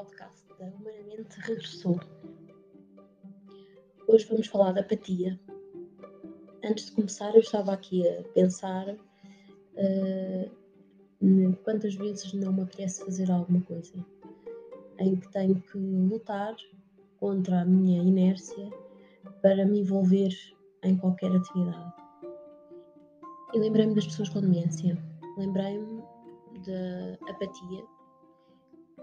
podcast da Humanamente regressou. Hoje vamos falar da apatia. Antes de começar, eu estava aqui a pensar uh, quantas vezes não me apetece fazer alguma coisa em que tenho que lutar contra a minha inércia para me envolver em qualquer atividade. E lembrei-me das pessoas com demência, lembrei-me da apatia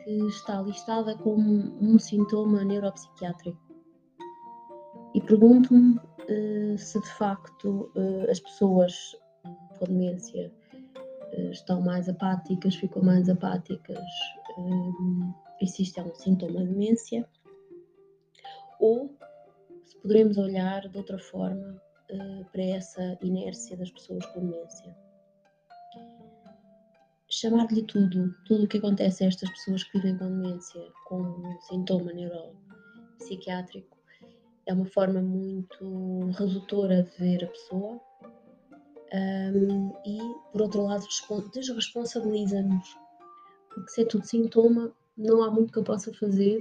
que está listada como um sintoma neuropsiquiátrico. E pergunto-me uh, se de facto uh, as pessoas com demência uh, estão mais apáticas, ficam mais apáticas, e se isto é um sintoma de demência, ou se poderemos olhar de outra forma para essa inércia das pessoas com demência chamar-lhe tudo, tudo o que acontece a estas pessoas que vivem com demência, com um sintoma neuropsiquiátrico, é uma forma muito redutora de ver a pessoa um, e, por outro lado, desresponsabiliza-nos, porque se é tudo sintoma, não há muito que eu possa fazer,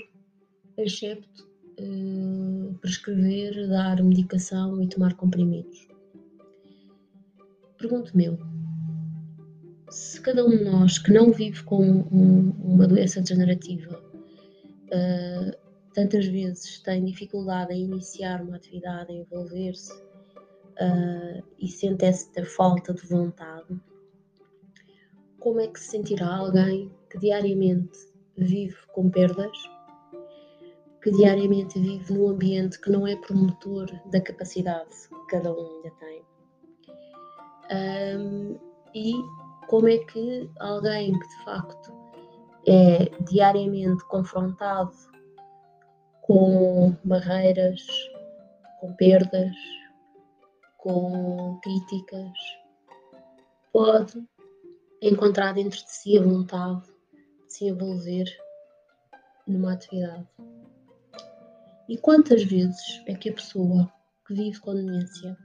excepto uh, prescrever, dar medicação e tomar comprimidos. Pergunto-me eu, se cada um de nós que não vive com um, uma doença degenerativa uh, tantas vezes tem dificuldade em iniciar uma atividade, em envolver-se uh, e sente esta falta de vontade, como é que se sentirá alguém que diariamente vive com perdas, que diariamente vive num ambiente que não é promotor da capacidade que cada um ainda tem? Um, e como é que alguém que de facto é diariamente confrontado com barreiras, com perdas, com críticas, pode encontrar dentro de si a vontade de se envolver numa atividade. E quantas vezes é que a pessoa que vive com demência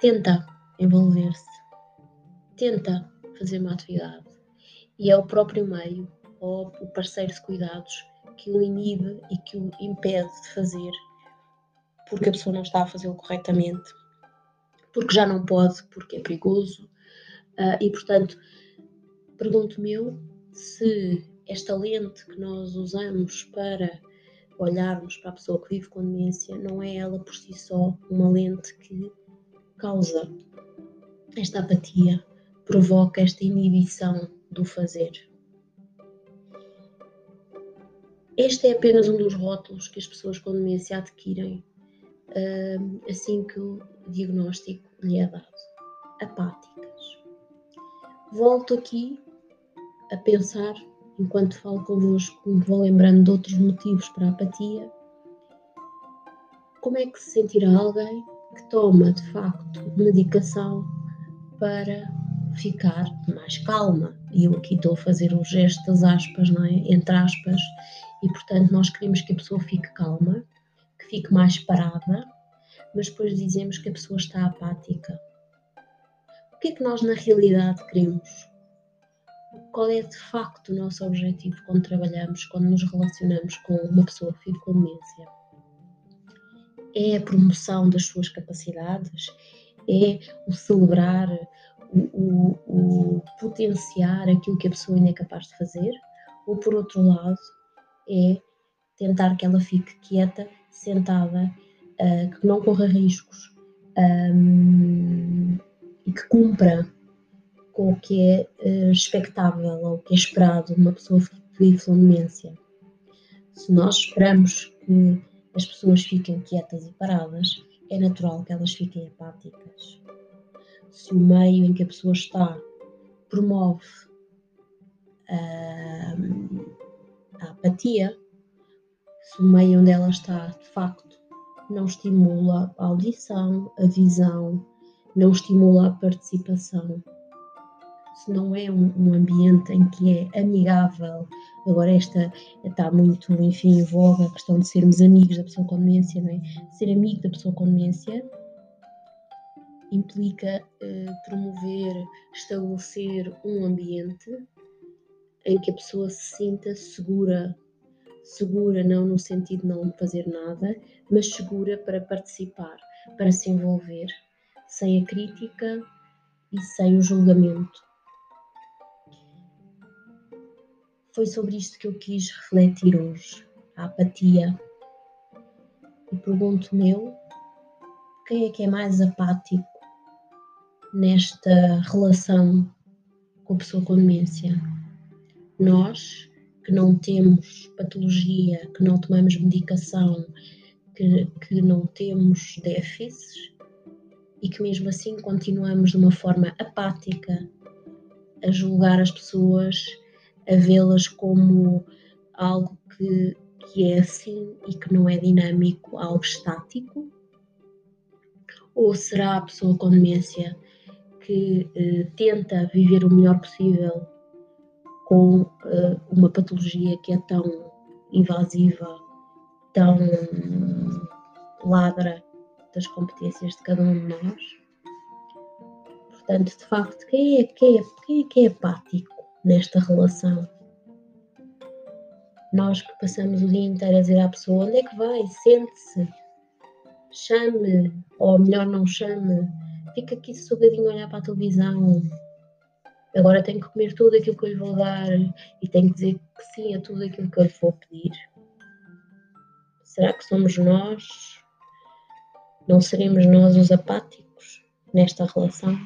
tenta envolver-se tenta fazer uma atividade e é o próprio meio ou o parceiro de cuidados que o inibe e que o impede de fazer porque a pessoa não está a fazê-lo corretamente, porque já não pode, porque é perigoso. Uh, e portanto, pergunto-me eu se esta lente que nós usamos para olharmos para a pessoa que vive com demência não é ela por si só uma lente que causa esta apatia, provoca esta inibição do fazer. Este é apenas um dos rótulos que as pessoas com demência adquirem assim que o diagnóstico lhe é dado. Apáticas. Volto aqui a pensar, enquanto falo convosco, me vou lembrando de outros motivos para a apatia. Como é que se sentirá alguém que toma de facto medicação para ficar mais calma. E eu aqui estou a fazer o gesto das aspas, não é? Entre aspas, e portanto nós queremos que a pessoa fique calma, que fique mais parada, mas depois dizemos que a pessoa está apática. O que é que nós na realidade queremos? Qual é de facto o nosso objetivo quando trabalhamos, quando nos relacionamos com uma pessoa que vive com demência? É a promoção das suas capacidades? É o celebrar o, o, potenciar aquilo que a pessoa ainda é capaz de fazer, ou por outro lado, é tentar que ela fique quieta, sentada, uh, que não corra riscos um, e que cumpra com o que é uh, expectável ou o que é esperado de uma pessoa que vive. Se nós esperamos que as pessoas fiquem quietas e paradas, é natural que elas fiquem apáticas se o meio em que a pessoa está promove a apatia, se o meio onde ela está de facto não estimula a audição, a visão, não estimula a participação, se não é um, um ambiente em que é amigável, agora esta está muito, enfim, em voga a questão de sermos amigos da pessoa com demência, não é? Ser amigo da pessoa com demência implica uh, promover, estabelecer um ambiente em que a pessoa se sinta segura. Segura não no sentido de não fazer nada, mas segura para participar, para se envolver, sem a crítica e sem o julgamento. Foi sobre isto que eu quis refletir hoje, a apatia. E pergunto-me eu, quem é que é mais apático nesta relação com a pessoa com demência? Nós, que não temos patologia, que não tomamos medicação, que, que não temos déficits e que mesmo assim continuamos de uma forma apática a julgar as pessoas, a vê-las como algo que, que é assim e que não é dinâmico, algo estático? Ou será a pessoa com demência que eh, tenta viver o melhor possível com eh, uma patologia que é tão invasiva, tão ladra das competências de cada um de nós? Portanto, de facto, quem é, quem é, quem é, que é apático nesta relação? Nós que passamos o dia inteiro a dizer à pessoa onde é que vai, sente-se, chame, ou melhor não chame, fica aqui sossegadinho a olhar para a televisão. Agora tenho que comer tudo aquilo que eu lhe vou dar e tenho que dizer que sim a tudo aquilo que eu lhe vou pedir. Será que somos nós? Não seremos nós os apáticos nesta relação?